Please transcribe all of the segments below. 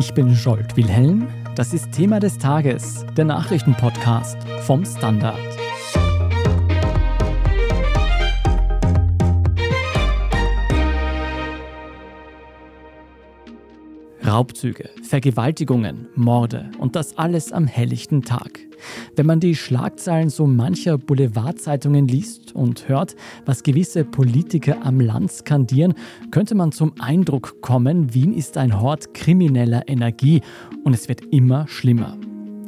Ich bin Scholt Wilhelm. Das ist Thema des Tages, der Nachrichtenpodcast vom Standard. Raubzüge, Vergewaltigungen, Morde und das alles am helllichten Tag. Wenn man die Schlagzeilen so mancher Boulevardzeitungen liest und hört, was gewisse Politiker am Land skandieren, könnte man zum Eindruck kommen, Wien ist ein Hort krimineller Energie und es wird immer schlimmer.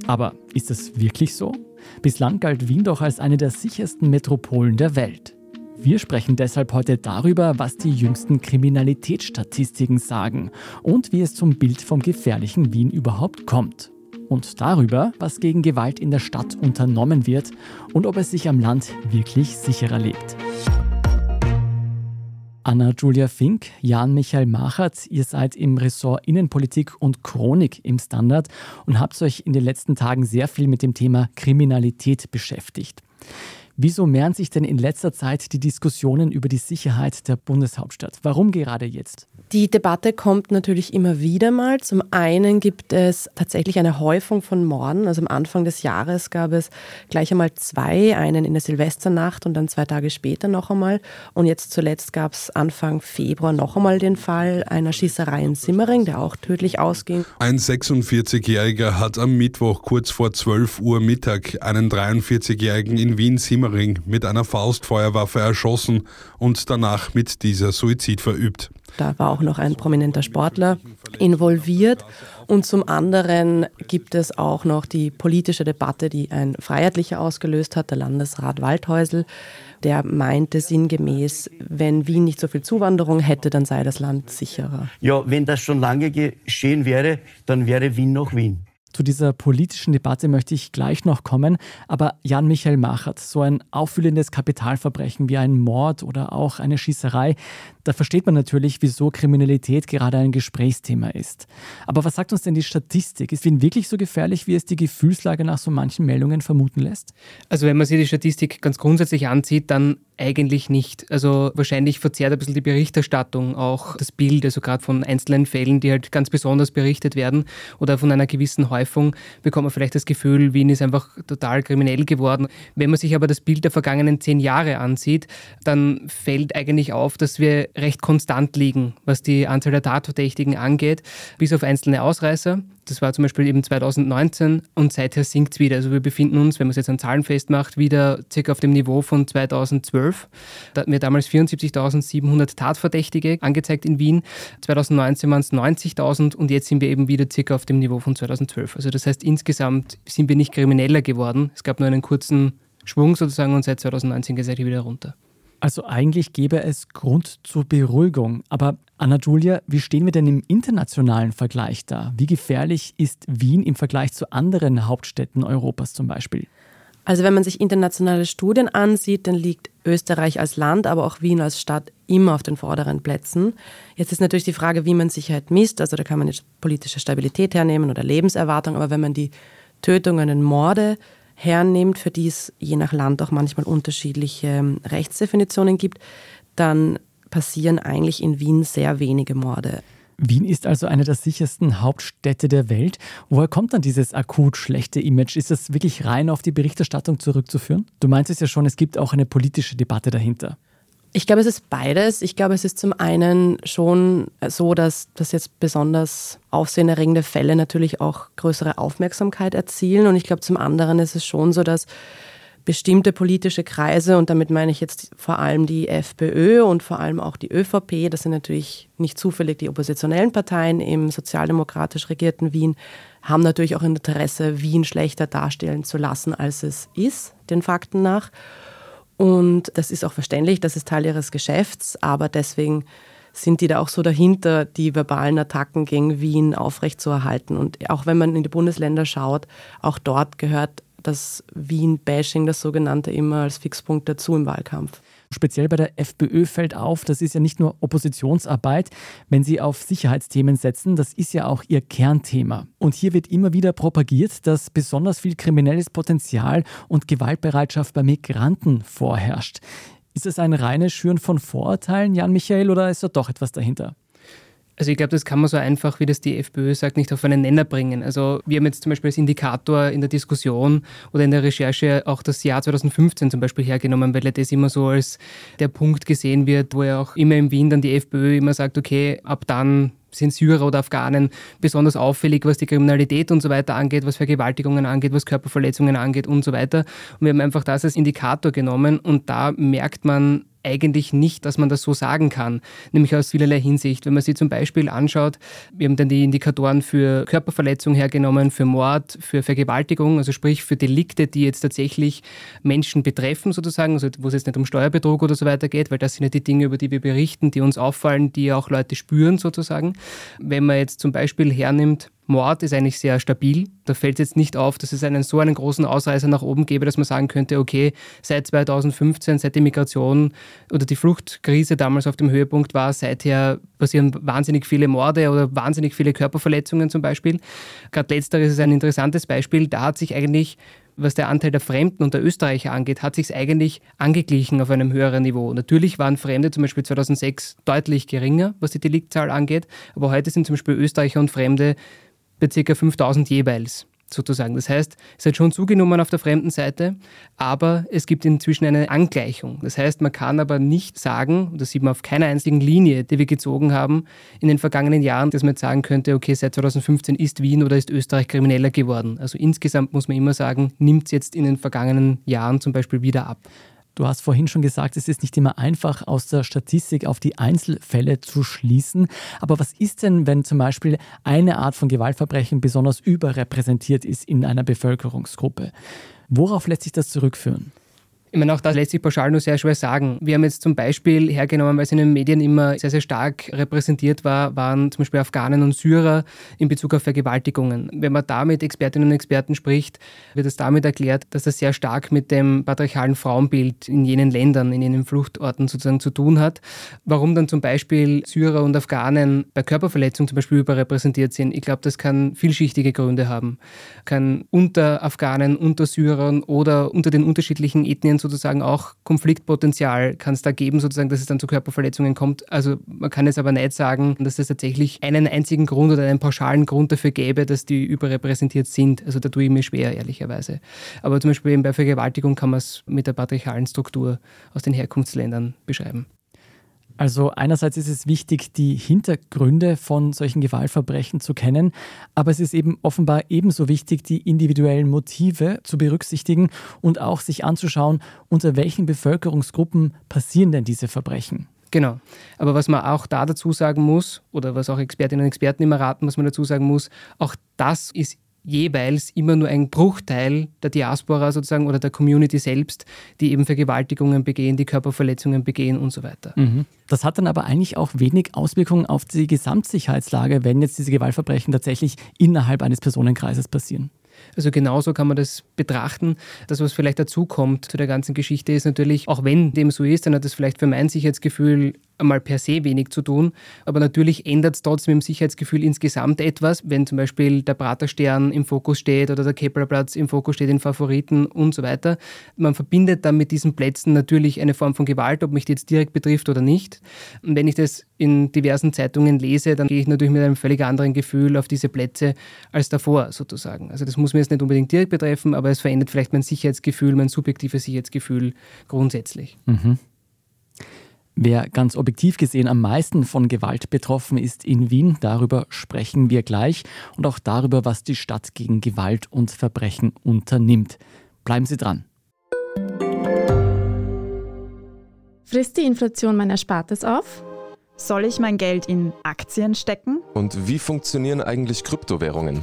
Aber ist das wirklich so? Bislang galt Wien doch als eine der sichersten Metropolen der Welt. Wir sprechen deshalb heute darüber, was die jüngsten Kriminalitätsstatistiken sagen und wie es zum Bild vom gefährlichen Wien überhaupt kommt. Und darüber, was gegen Gewalt in der Stadt unternommen wird und ob es sich am Land wirklich sicherer lebt. Anna-Julia Fink, Jan-Michael Machert, ihr seid im Ressort Innenpolitik und Chronik im Standard und habt euch in den letzten Tagen sehr viel mit dem Thema Kriminalität beschäftigt. Wieso mehren sich denn in letzter Zeit die Diskussionen über die Sicherheit der Bundeshauptstadt? Warum gerade jetzt? Die Debatte kommt natürlich immer wieder mal. Zum einen gibt es tatsächlich eine Häufung von Morden. Also am Anfang des Jahres gab es gleich einmal zwei, einen in der Silvesternacht und dann zwei Tage später noch einmal. Und jetzt zuletzt gab es Anfang Februar noch einmal den Fall einer Schießerei in Simmering, der auch tödlich ausging. Ein 46-Jähriger hat am Mittwoch kurz vor 12 Uhr Mittag einen 43-Jährigen in Wien-Simmering mit einer Faustfeuerwaffe erschossen und danach mit dieser Suizid verübt. Da war auch noch ein prominenter Sportler involviert. Und zum anderen gibt es auch noch die politische Debatte, die ein Freiheitlicher ausgelöst hat, der Landesrat Waldhäusl. Der meinte sinngemäß, wenn Wien nicht so viel Zuwanderung hätte, dann sei das Land sicherer. Ja, wenn das schon lange geschehen wäre, dann wäre Wien noch Wien. Zu dieser politischen Debatte möchte ich gleich noch kommen, aber Jan-Michael Machert, so ein auffühlendes Kapitalverbrechen wie ein Mord oder auch eine Schießerei, da versteht man natürlich, wieso Kriminalität gerade ein Gesprächsthema ist. Aber was sagt uns denn die Statistik? Ist Wien wirklich so gefährlich, wie es die Gefühlslage nach so manchen Meldungen vermuten lässt? Also wenn man sich die Statistik ganz grundsätzlich ansieht, dann eigentlich nicht. Also wahrscheinlich verzerrt ein bisschen die Berichterstattung auch das Bild, also gerade von einzelnen Fällen, die halt ganz besonders berichtet werden oder von einer gewissen Häufung bekommt man vielleicht das Gefühl, Wien ist einfach total kriminell geworden. Wenn man sich aber das Bild der vergangenen zehn Jahre ansieht, dann fällt eigentlich auf, dass wir recht konstant liegen, was die Anzahl der Tatverdächtigen angeht, bis auf einzelne Ausreißer. Das war zum Beispiel eben 2019 und seither sinkt es wieder. Also wir befinden uns, wenn man es jetzt an Zahlen festmacht, wieder circa auf dem Niveau von 2012. Da hatten wir damals 74.700 Tatverdächtige angezeigt in Wien. 2019 waren es 90.000 und jetzt sind wir eben wieder circa auf dem Niveau von 2012. Also das heißt, insgesamt sind wir nicht krimineller geworden. Es gab nur einen kurzen Schwung sozusagen und seit 2019 geht es wieder runter. Also eigentlich gäbe es Grund zur Beruhigung. Aber Anna Julia, wie stehen wir denn im internationalen Vergleich da? Wie gefährlich ist Wien im Vergleich zu anderen Hauptstädten Europas zum Beispiel? Also wenn man sich internationale Studien ansieht, dann liegt Österreich als Land, aber auch Wien als Stadt immer auf den vorderen Plätzen. Jetzt ist natürlich die Frage, wie man Sicherheit misst. Also da kann man jetzt politische Stabilität hernehmen oder Lebenserwartung, aber wenn man die Tötungen und Morde hernimmt, für die es je nach Land auch manchmal unterschiedliche ähm, Rechtsdefinitionen gibt, dann passieren eigentlich in Wien sehr wenige Morde. Wien ist also eine der sichersten Hauptstädte der Welt. Woher kommt dann dieses akut schlechte Image? Ist das wirklich rein auf die Berichterstattung zurückzuführen? Du meintest ja schon, es gibt auch eine politische Debatte dahinter. Ich glaube, es ist beides. Ich glaube, es ist zum einen schon so, dass, dass jetzt besonders aufsehenerregende Fälle natürlich auch größere Aufmerksamkeit erzielen. Und ich glaube, zum anderen ist es schon so, dass bestimmte politische Kreise, und damit meine ich jetzt vor allem die FPÖ und vor allem auch die ÖVP, das sind natürlich nicht zufällig die oppositionellen Parteien im sozialdemokratisch regierten Wien, haben natürlich auch Interesse, Wien schlechter darstellen zu lassen, als es ist, den Fakten nach. Und das ist auch verständlich, das ist Teil ihres Geschäfts, aber deswegen sind die da auch so dahinter, die verbalen Attacken gegen Wien aufrechtzuerhalten. Und auch wenn man in die Bundesländer schaut, auch dort gehört das Wien-Bashing, das sogenannte, immer als Fixpunkt dazu im Wahlkampf. Speziell bei der FPÖ fällt auf, das ist ja nicht nur Oppositionsarbeit, wenn sie auf Sicherheitsthemen setzen, das ist ja auch ihr Kernthema. Und hier wird immer wieder propagiert, dass besonders viel kriminelles Potenzial und Gewaltbereitschaft bei Migranten vorherrscht. Ist es ein reines Schüren von Vorurteilen, Jan Michael, oder ist da doch etwas dahinter? Also ich glaube, das kann man so einfach, wie das die FPÖ sagt, nicht auf einen Nenner bringen. Also wir haben jetzt zum Beispiel als Indikator in der Diskussion oder in der Recherche auch das Jahr 2015 zum Beispiel hergenommen, weil das immer so als der Punkt gesehen wird, wo ja auch immer in Wien dann die FPÖ immer sagt, okay, ab dann sind Syrer oder Afghanen besonders auffällig, was die Kriminalität und so weiter angeht, was Vergewaltigungen angeht, was Körperverletzungen angeht und so weiter. Und wir haben einfach das als Indikator genommen und da merkt man eigentlich nicht, dass man das so sagen kann, nämlich aus vielerlei Hinsicht. Wenn man sich zum Beispiel anschaut, wir haben dann die Indikatoren für Körperverletzung hergenommen, für Mord, für Vergewaltigung, also sprich für Delikte, die jetzt tatsächlich Menschen betreffen sozusagen, also wo es jetzt nicht um Steuerbetrug oder so weiter geht, weil das sind ja die Dinge, über die wir berichten, die uns auffallen, die auch Leute spüren sozusagen. Wenn man jetzt zum Beispiel hernimmt, Mord ist eigentlich sehr stabil. Da fällt es jetzt nicht auf, dass es einen so einen großen Ausreißer nach oben gäbe, dass man sagen könnte, okay, seit 2015, seit die Migration oder die Fluchtkrise damals auf dem Höhepunkt war, seither passieren wahnsinnig viele Morde oder wahnsinnig viele Körperverletzungen zum Beispiel. Gerade letzteres ist ein interessantes Beispiel. Da hat sich eigentlich was der Anteil der Fremden und der Österreicher angeht, hat sich es eigentlich angeglichen auf einem höheren Niveau. Natürlich waren Fremde zum Beispiel 2006 deutlich geringer, was die Deliktzahl angeht, aber heute sind zum Beispiel Österreicher und Fremde bei ca. 5000 jeweils sozusagen. Das heißt, es hat schon zugenommen auf der fremden Seite, aber es gibt inzwischen eine Angleichung. Das heißt, man kann aber nicht sagen, das sieht man auf keiner einzigen Linie, die wir gezogen haben in den vergangenen Jahren, dass man jetzt sagen könnte, okay, seit 2015 ist Wien oder ist Österreich krimineller geworden. Also insgesamt muss man immer sagen, nimmt es jetzt in den vergangenen Jahren zum Beispiel wieder ab. Du hast vorhin schon gesagt, es ist nicht immer einfach, aus der Statistik auf die Einzelfälle zu schließen. Aber was ist denn, wenn zum Beispiel eine Art von Gewaltverbrechen besonders überrepräsentiert ist in einer Bevölkerungsgruppe? Worauf lässt sich das zurückführen? Ich meine, auch das lässt sich pauschal nur sehr schwer sagen. Wir haben jetzt zum Beispiel hergenommen, weil es in den Medien immer sehr, sehr stark repräsentiert war, waren zum Beispiel Afghanen und Syrer in Bezug auf Vergewaltigungen. Wenn man da mit Expertinnen und Experten spricht, wird es damit erklärt, dass das sehr stark mit dem patriarchalen Frauenbild in jenen Ländern, in jenen Fluchtorten sozusagen zu tun hat. Warum dann zum Beispiel Syrer und Afghanen bei Körperverletzung zum Beispiel überrepräsentiert sind, ich glaube, das kann vielschichtige Gründe haben. Kann unter Afghanen, unter Syrern oder unter den unterschiedlichen Ethnien sozusagen auch Konfliktpotenzial kann es da geben, sozusagen, dass es dann zu Körperverletzungen kommt. Also man kann jetzt aber nicht sagen, dass es tatsächlich einen einzigen Grund oder einen pauschalen Grund dafür gäbe, dass die überrepräsentiert sind. Also da tue ich mir schwer, ehrlicherweise. Aber zum Beispiel bei Vergewaltigung kann man es mit der patriarchalen Struktur aus den Herkunftsländern beschreiben. Also einerseits ist es wichtig, die Hintergründe von solchen Gewaltverbrechen zu kennen, aber es ist eben offenbar ebenso wichtig, die individuellen Motive zu berücksichtigen und auch sich anzuschauen, unter welchen Bevölkerungsgruppen passieren denn diese Verbrechen. Genau. Aber was man auch da dazu sagen muss, oder was auch Expertinnen und Experten immer raten, was man dazu sagen muss, auch das ist jeweils immer nur ein Bruchteil der Diaspora sozusagen oder der Community selbst, die eben Vergewaltigungen begehen, die Körperverletzungen begehen und so weiter. Mhm. Das hat dann aber eigentlich auch wenig Auswirkungen auf die Gesamtsicherheitslage, wenn jetzt diese Gewaltverbrechen tatsächlich innerhalb eines Personenkreises passieren. Also genauso kann man das betrachten. Das, was vielleicht dazu kommt zu der ganzen Geschichte, ist natürlich, auch wenn dem so ist, dann hat das vielleicht für mein Sicherheitsgefühl einmal per se wenig zu tun. Aber natürlich ändert es trotzdem im Sicherheitsgefühl insgesamt etwas, wenn zum Beispiel der Praterstern im Fokus steht oder der Keplerplatz im Fokus steht in Favoriten und so weiter. Man verbindet dann mit diesen Plätzen natürlich eine Form von Gewalt, ob mich die jetzt direkt betrifft oder nicht. Und wenn ich das in diversen Zeitungen lese, dann gehe ich natürlich mit einem völlig anderen Gefühl auf diese Plätze als davor sozusagen. Also das muss mir jetzt nicht unbedingt direkt betreffen, aber es verändert vielleicht mein Sicherheitsgefühl, mein subjektives Sicherheitsgefühl grundsätzlich. Mhm. Wer ganz objektiv gesehen am meisten von Gewalt betroffen ist in Wien, darüber sprechen wir gleich und auch darüber, was die Stadt gegen Gewalt und Verbrechen unternimmt. Bleiben Sie dran. Frisst die Inflation mein Erspartes auf? Soll ich mein Geld in Aktien stecken? Und wie funktionieren eigentlich Kryptowährungen?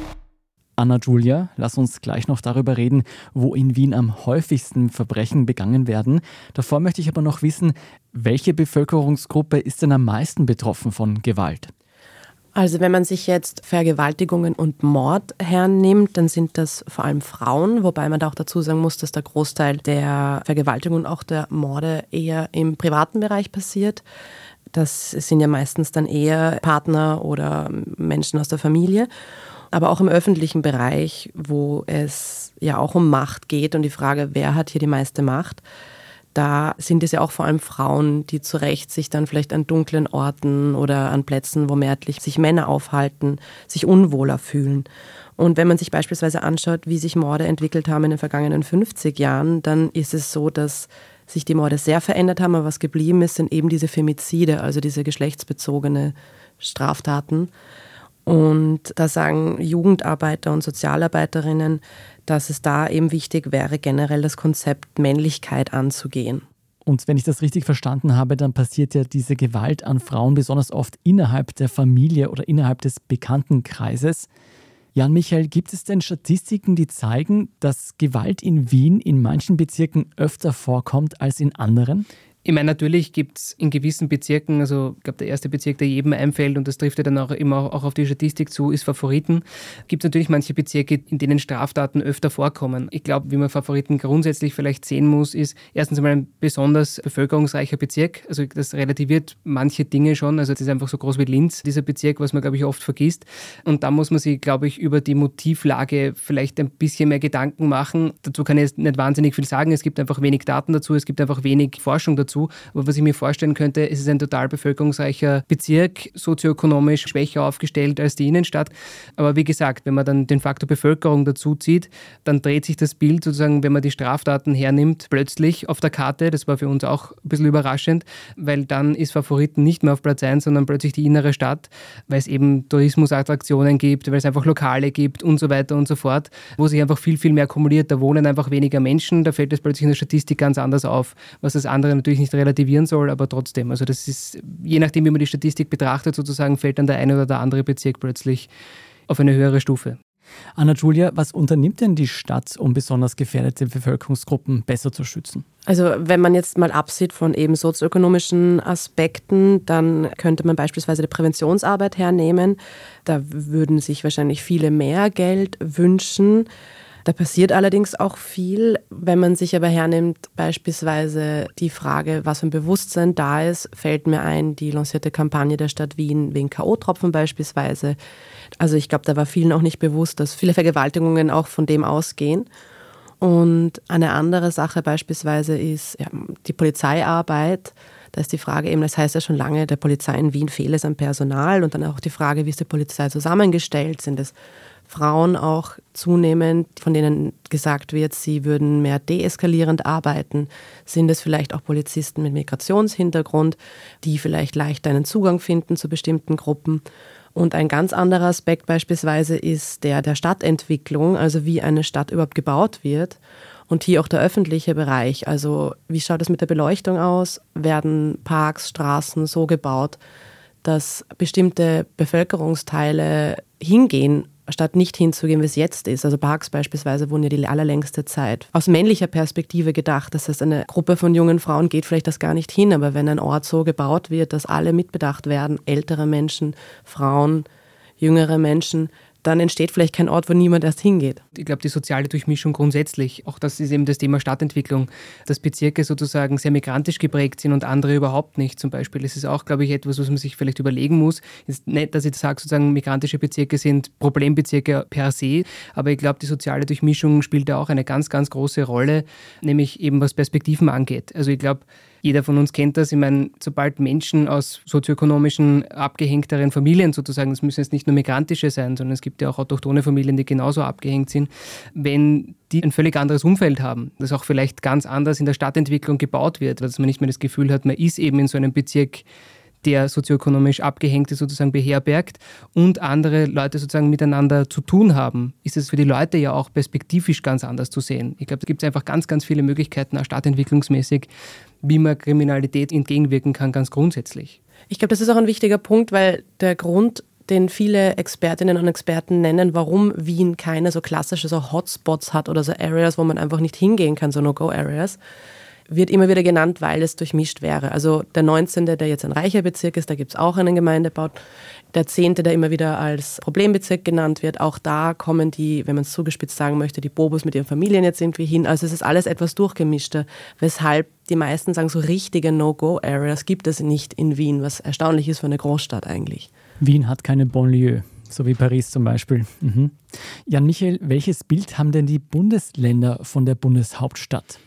Anna Julia, lass uns gleich noch darüber reden, wo in Wien am häufigsten Verbrechen begangen werden. Davor möchte ich aber noch wissen, welche Bevölkerungsgruppe ist denn am meisten betroffen von Gewalt? Also wenn man sich jetzt Vergewaltigungen und Mord hernimmt, dann sind das vor allem Frauen, wobei man da auch dazu sagen muss, dass der Großteil der Vergewaltigungen und auch der Morde eher im privaten Bereich passiert. Das sind ja meistens dann eher Partner oder Menschen aus der Familie. Aber auch im öffentlichen Bereich, wo es ja auch um Macht geht und die Frage, wer hat hier die meiste Macht, da sind es ja auch vor allem Frauen, die zu Recht sich dann vielleicht an dunklen Orten oder an Plätzen, wo mehrheitlich sich Männer aufhalten, sich unwohler fühlen. Und wenn man sich beispielsweise anschaut, wie sich Morde entwickelt haben in den vergangenen 50 Jahren, dann ist es so, dass sich die Morde sehr verändert haben, aber was geblieben ist, sind eben diese Femizide, also diese geschlechtsbezogene Straftaten. Und da sagen Jugendarbeiter und Sozialarbeiterinnen, dass es da eben wichtig wäre, generell das Konzept Männlichkeit anzugehen. Und wenn ich das richtig verstanden habe, dann passiert ja diese Gewalt an Frauen besonders oft innerhalb der Familie oder innerhalb des Bekanntenkreises. Jan Michael, gibt es denn Statistiken, die zeigen, dass Gewalt in Wien in manchen Bezirken öfter vorkommt als in anderen? Ich meine, natürlich gibt es in gewissen Bezirken, also ich glaube, der erste Bezirk, der jedem einfällt, und das trifft ja dann auch immer auch auf die Statistik zu, ist Favoriten. Gibt es natürlich manche Bezirke, in denen Straftaten öfter vorkommen. Ich glaube, wie man Favoriten grundsätzlich vielleicht sehen muss, ist erstens einmal ein besonders bevölkerungsreicher Bezirk. Also das relativiert manche Dinge schon. Also es ist einfach so groß wie Linz, dieser Bezirk, was man, glaube ich, oft vergisst. Und da muss man sich, glaube ich, über die Motivlage vielleicht ein bisschen mehr Gedanken machen. Dazu kann ich jetzt nicht wahnsinnig viel sagen. Es gibt einfach wenig Daten dazu, es gibt einfach wenig Forschung dazu dazu. Aber was ich mir vorstellen könnte, es ist ein total bevölkerungsreicher Bezirk, sozioökonomisch schwächer aufgestellt als die Innenstadt. Aber wie gesagt, wenn man dann den Faktor Bevölkerung dazu zieht, dann dreht sich das Bild sozusagen, wenn man die Straftaten hernimmt, plötzlich auf der Karte. Das war für uns auch ein bisschen überraschend, weil dann ist Favoriten nicht mehr auf Platz 1, sondern plötzlich die innere Stadt, weil es eben Tourismusattraktionen gibt, weil es einfach Lokale gibt und so weiter und so fort, wo sich einfach viel, viel mehr kumuliert. Da wohnen einfach weniger Menschen, da fällt es plötzlich in der Statistik ganz anders auf, was das andere natürlich nicht relativieren soll, aber trotzdem. Also das ist, je nachdem, wie man die Statistik betrachtet, sozusagen, fällt dann der eine oder der andere Bezirk plötzlich auf eine höhere Stufe. Anna Julia, was unternimmt denn die Stadt, um besonders gefährdete Bevölkerungsgruppen besser zu schützen? Also wenn man jetzt mal absieht von eben sozioökonomischen Aspekten, dann könnte man beispielsweise die Präventionsarbeit hernehmen. Da würden sich wahrscheinlich viele mehr Geld wünschen. Da passiert allerdings auch viel. Wenn man sich aber hernimmt, beispielsweise die Frage, was für ein Bewusstsein da ist, fällt mir ein, die lancierte Kampagne der Stadt Wien wegen K.O.-Tropfen beispielsweise. Also ich glaube, da war vielen auch nicht bewusst, dass viele Vergewaltigungen auch von dem ausgehen. Und eine andere Sache beispielsweise ist ja, die Polizeiarbeit. Da ist die Frage eben, das heißt ja schon lange, der Polizei in Wien fehlt es an Personal und dann auch die Frage, wie ist die Polizei zusammengestellt? Sind es Frauen auch zunehmend, von denen gesagt wird, sie würden mehr deeskalierend arbeiten, sind es vielleicht auch Polizisten mit Migrationshintergrund, die vielleicht leichter einen Zugang finden zu bestimmten Gruppen. Und ein ganz anderer Aspekt beispielsweise ist der der Stadtentwicklung, also wie eine Stadt überhaupt gebaut wird. Und hier auch der öffentliche Bereich. Also wie schaut es mit der Beleuchtung aus? Werden Parks, Straßen so gebaut, dass bestimmte Bevölkerungsteile hingehen statt nicht hinzugehen, wie es jetzt ist. Also Parks beispielsweise wurden ja die allerlängste Zeit aus männlicher Perspektive gedacht. Das heißt, eine Gruppe von jungen Frauen geht vielleicht das gar nicht hin, aber wenn ein Ort so gebaut wird, dass alle mitbedacht werden, ältere Menschen, Frauen, jüngere Menschen, dann entsteht vielleicht kein Ort, wo niemand erst hingeht. Ich glaube, die soziale Durchmischung grundsätzlich, auch das ist eben das Thema Stadtentwicklung, dass Bezirke sozusagen sehr migrantisch geprägt sind und andere überhaupt nicht zum Beispiel. Das ist auch, glaube ich, etwas, was man sich vielleicht überlegen muss. Ist nicht, dass ich sage, sozusagen migrantische Bezirke sind Problembezirke per se, aber ich glaube, die soziale Durchmischung spielt da auch eine ganz, ganz große Rolle, nämlich eben was Perspektiven angeht. Also ich glaube, jeder von uns kennt das. Ich meine, sobald Menschen aus sozioökonomischen abgehängteren Familien sozusagen, das müssen jetzt nicht nur migrantische sein, sondern es gibt ja auch autochtone Familien, die genauso abgehängt sind, wenn die ein völlig anderes Umfeld haben, das auch vielleicht ganz anders in der Stadtentwicklung gebaut wird, dass man nicht mehr das Gefühl hat, man ist eben in so einem Bezirk, der sozioökonomisch Abgehängte sozusagen beherbergt und andere Leute sozusagen miteinander zu tun haben, ist es für die Leute ja auch perspektivisch ganz anders zu sehen. Ich glaube, da gibt es einfach ganz, ganz viele Möglichkeiten, auch stadtentwicklungsmäßig, wie man Kriminalität entgegenwirken kann, ganz grundsätzlich. Ich glaube, das ist auch ein wichtiger Punkt, weil der Grund, den viele Expertinnen und Experten nennen, warum Wien keine so klassische so Hotspots hat oder so Areas, wo man einfach nicht hingehen kann, so No-Go-Areas, wird immer wieder genannt, weil es durchmischt wäre. Also der 19., der jetzt ein reicher Bezirk ist, da gibt es auch einen Gemeindebau. Der 10., der immer wieder als Problembezirk genannt wird, auch da kommen die, wenn man es zugespitzt sagen möchte, die Bobos mit ihren Familien jetzt irgendwie hin. Also es ist alles etwas durchgemischter, weshalb die meisten sagen, so richtige No-Go-Areas gibt es nicht in Wien, was erstaunlich ist für eine Großstadt eigentlich. Wien hat keine Bonlieu so wie Paris zum Beispiel. Mhm. Jan Michael, welches Bild haben denn die Bundesländer von der Bundeshauptstadt?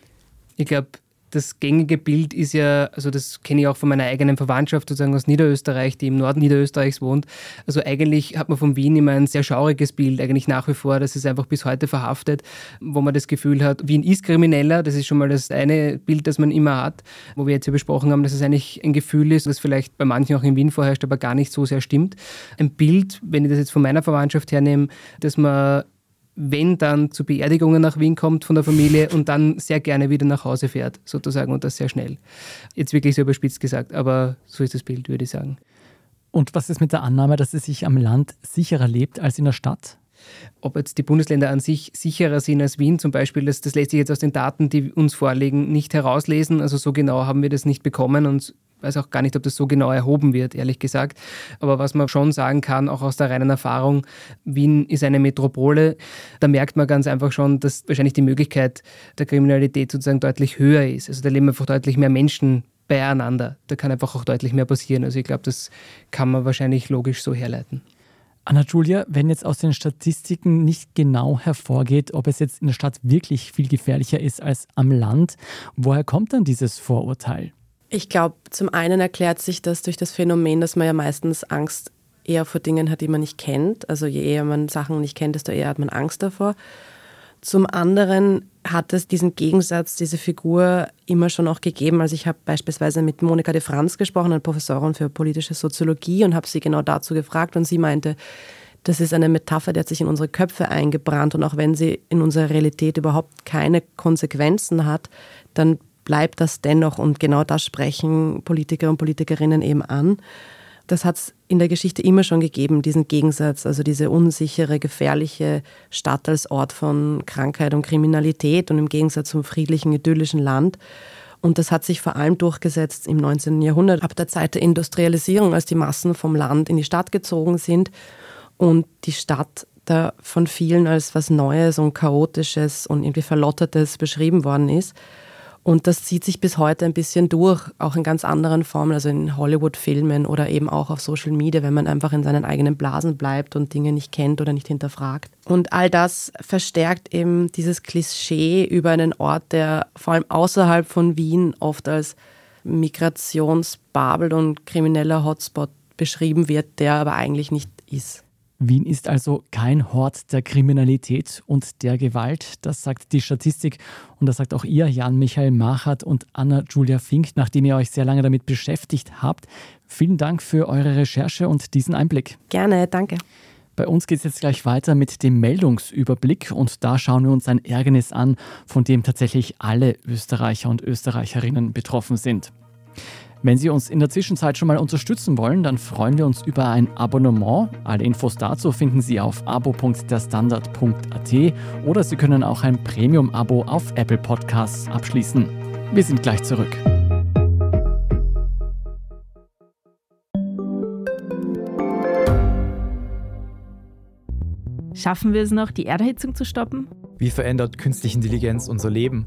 Ich glaube, das gängige Bild ist ja, also das kenne ich auch von meiner eigenen Verwandtschaft sozusagen aus Niederösterreich, die im Norden Niederösterreichs wohnt. Also eigentlich hat man von Wien immer ein sehr schauriges Bild, eigentlich nach wie vor. Das ist einfach bis heute verhaftet, wo man das Gefühl hat, Wien ist krimineller. Das ist schon mal das eine Bild, das man immer hat, wo wir jetzt ja besprochen haben, dass es eigentlich ein Gefühl ist, das vielleicht bei manchen auch in Wien vorherrscht, aber gar nicht so sehr stimmt. Ein Bild, wenn ich das jetzt von meiner Verwandtschaft hernehme, dass man wenn dann zu Beerdigungen nach Wien kommt von der Familie und dann sehr gerne wieder nach Hause fährt, sozusagen, und das sehr schnell. Jetzt wirklich so überspitzt gesagt, aber so ist das Bild, würde ich sagen. Und was ist mit der Annahme, dass es sich am Land sicherer lebt als in der Stadt? Ob jetzt die Bundesländer an sich sicherer sind als Wien zum Beispiel, das, das lässt sich jetzt aus den Daten, die uns vorliegen, nicht herauslesen. Also so genau haben wir das nicht bekommen und weiß auch gar nicht, ob das so genau erhoben wird, ehrlich gesagt. Aber was man schon sagen kann, auch aus der reinen Erfahrung, Wien ist eine Metropole. Da merkt man ganz einfach schon, dass wahrscheinlich die Möglichkeit der Kriminalität sozusagen deutlich höher ist. Also da leben einfach deutlich mehr Menschen beieinander. Da kann einfach auch deutlich mehr passieren. Also ich glaube, das kann man wahrscheinlich logisch so herleiten. Anna-Julia, wenn jetzt aus den Statistiken nicht genau hervorgeht, ob es jetzt in der Stadt wirklich viel gefährlicher ist als am Land, woher kommt dann dieses Vorurteil? Ich glaube, zum einen erklärt sich das durch das Phänomen, dass man ja meistens Angst eher vor Dingen hat, die man nicht kennt. Also je eher man Sachen nicht kennt, desto eher hat man Angst davor. Zum anderen hat es diesen Gegensatz, diese Figur immer schon auch gegeben. Also ich habe beispielsweise mit Monika de Franz gesprochen, eine Professorin für politische Soziologie, und habe sie genau dazu gefragt. Und sie meinte, das ist eine Metapher, die hat sich in unsere Köpfe eingebrannt. Und auch wenn sie in unserer Realität überhaupt keine Konsequenzen hat, dann bleibt das dennoch und genau das sprechen Politiker und Politikerinnen eben an. Das hat es in der Geschichte immer schon gegeben, diesen Gegensatz, also diese unsichere, gefährliche Stadt als Ort von Krankheit und Kriminalität und im Gegensatz zum friedlichen, idyllischen Land. Und das hat sich vor allem durchgesetzt im 19. Jahrhundert, ab der Zeit der Industrialisierung, als die Massen vom Land in die Stadt gezogen sind und die Stadt da von vielen als was Neues und Chaotisches und irgendwie Verlottertes beschrieben worden ist. Und das zieht sich bis heute ein bisschen durch, auch in ganz anderen Formen, also in Hollywood-Filmen oder eben auch auf Social Media, wenn man einfach in seinen eigenen Blasen bleibt und Dinge nicht kennt oder nicht hinterfragt. Und all das verstärkt eben dieses Klischee über einen Ort, der vor allem außerhalb von Wien oft als Migrationsbabel und krimineller Hotspot beschrieben wird, der aber eigentlich nicht ist. Wien ist also kein Hort der Kriminalität und der Gewalt, das sagt die Statistik und das sagt auch ihr, Jan-Michael Machert und Anna-Julia Fink, nachdem ihr euch sehr lange damit beschäftigt habt. Vielen Dank für eure Recherche und diesen Einblick. Gerne, danke. Bei uns geht es jetzt gleich weiter mit dem Meldungsüberblick und da schauen wir uns ein Ärgernis an, von dem tatsächlich alle Österreicher und Österreicherinnen betroffen sind. Wenn Sie uns in der Zwischenzeit schon mal unterstützen wollen, dann freuen wir uns über ein Abonnement. Alle Infos dazu finden Sie auf abo.derstandard.at oder Sie können auch ein Premium-Abo auf Apple Podcasts abschließen. Wir sind gleich zurück. Schaffen wir es noch, die Erderhitzung zu stoppen? Wie verändert künstliche Intelligenz unser Leben?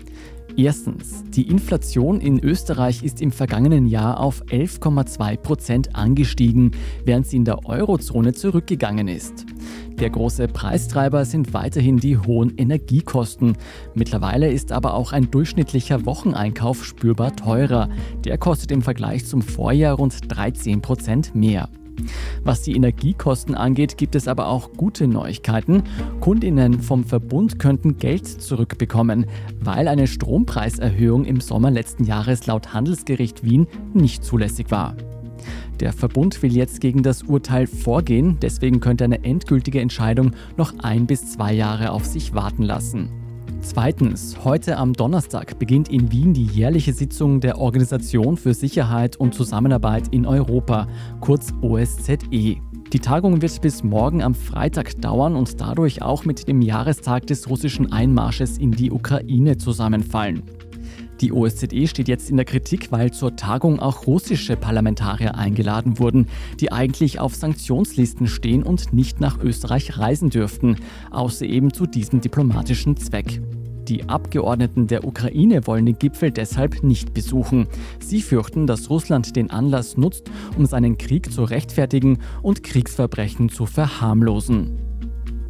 Erstens, die Inflation in Österreich ist im vergangenen Jahr auf 11,2 Prozent angestiegen, während sie in der Eurozone zurückgegangen ist. Der große Preistreiber sind weiterhin die hohen Energiekosten. Mittlerweile ist aber auch ein durchschnittlicher Wocheneinkauf spürbar teurer. Der kostet im Vergleich zum Vorjahr rund 13 Prozent mehr. Was die Energiekosten angeht, gibt es aber auch gute Neuigkeiten. Kundinnen vom Verbund könnten Geld zurückbekommen, weil eine Strompreiserhöhung im Sommer letzten Jahres laut Handelsgericht Wien nicht zulässig war. Der Verbund will jetzt gegen das Urteil vorgehen, deswegen könnte eine endgültige Entscheidung noch ein bis zwei Jahre auf sich warten lassen. Zweitens, heute am Donnerstag beginnt in Wien die jährliche Sitzung der Organisation für Sicherheit und Zusammenarbeit in Europa, kurz OSZE. Die Tagung wird bis morgen am Freitag dauern und dadurch auch mit dem Jahrestag des russischen Einmarsches in die Ukraine zusammenfallen. Die OSZE steht jetzt in der Kritik, weil zur Tagung auch russische Parlamentarier eingeladen wurden, die eigentlich auf Sanktionslisten stehen und nicht nach Österreich reisen dürften, außer eben zu diesem diplomatischen Zweck. Die Abgeordneten der Ukraine wollen den Gipfel deshalb nicht besuchen. Sie fürchten, dass Russland den Anlass nutzt, um seinen Krieg zu rechtfertigen und Kriegsverbrechen zu verharmlosen.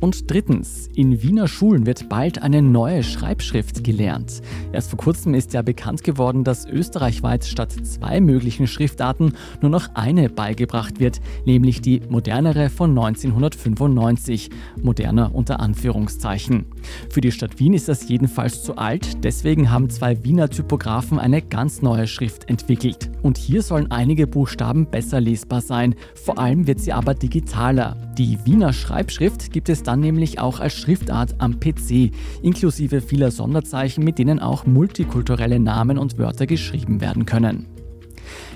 Und drittens, in Wiener Schulen wird bald eine neue Schreibschrift gelernt. Erst vor kurzem ist ja bekannt geworden, dass österreichweit statt zwei möglichen Schriftarten nur noch eine beigebracht wird, nämlich die modernere von 1995. Moderner unter Anführungszeichen. Für die Stadt Wien ist das jedenfalls zu alt, deswegen haben zwei Wiener Typografen eine ganz neue Schrift entwickelt. Und hier sollen einige Buchstaben besser lesbar sein, vor allem wird sie aber digitaler. Die Wiener Schreibschrift gibt es dann nämlich auch als Schriftart am PC, inklusive vieler Sonderzeichen, mit denen auch multikulturelle Namen und Wörter geschrieben werden können.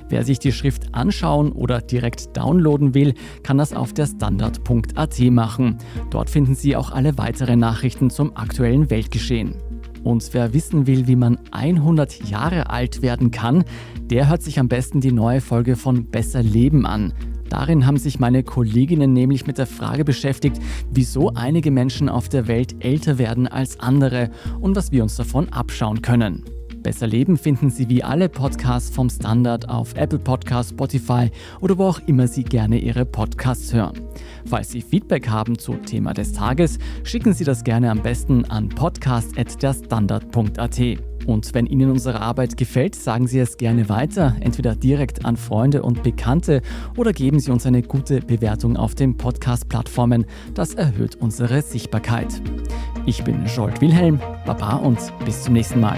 Wer sich die Schrift anschauen oder direkt downloaden will, kann das auf der standard.at machen. Dort finden Sie auch alle weiteren Nachrichten zum aktuellen Weltgeschehen. Und wer wissen will, wie man 100 Jahre alt werden kann, der hört sich am besten die neue Folge von Besser Leben an. Darin haben sich meine Kolleginnen nämlich mit der Frage beschäftigt, wieso einige Menschen auf der Welt älter werden als andere und was wir uns davon abschauen können. Besser Leben finden Sie wie alle Podcasts vom Standard auf Apple Podcasts, Spotify oder wo auch immer Sie gerne Ihre Podcasts hören. Falls Sie Feedback haben zum Thema des Tages, schicken Sie das gerne am besten an podcast.derstandard.at. Und wenn Ihnen unsere Arbeit gefällt, sagen Sie es gerne weiter, entweder direkt an Freunde und Bekannte oder geben Sie uns eine gute Bewertung auf den Podcast-Plattformen. Das erhöht unsere Sichtbarkeit. Ich bin Jolt Wilhelm, Baba und bis zum nächsten Mal.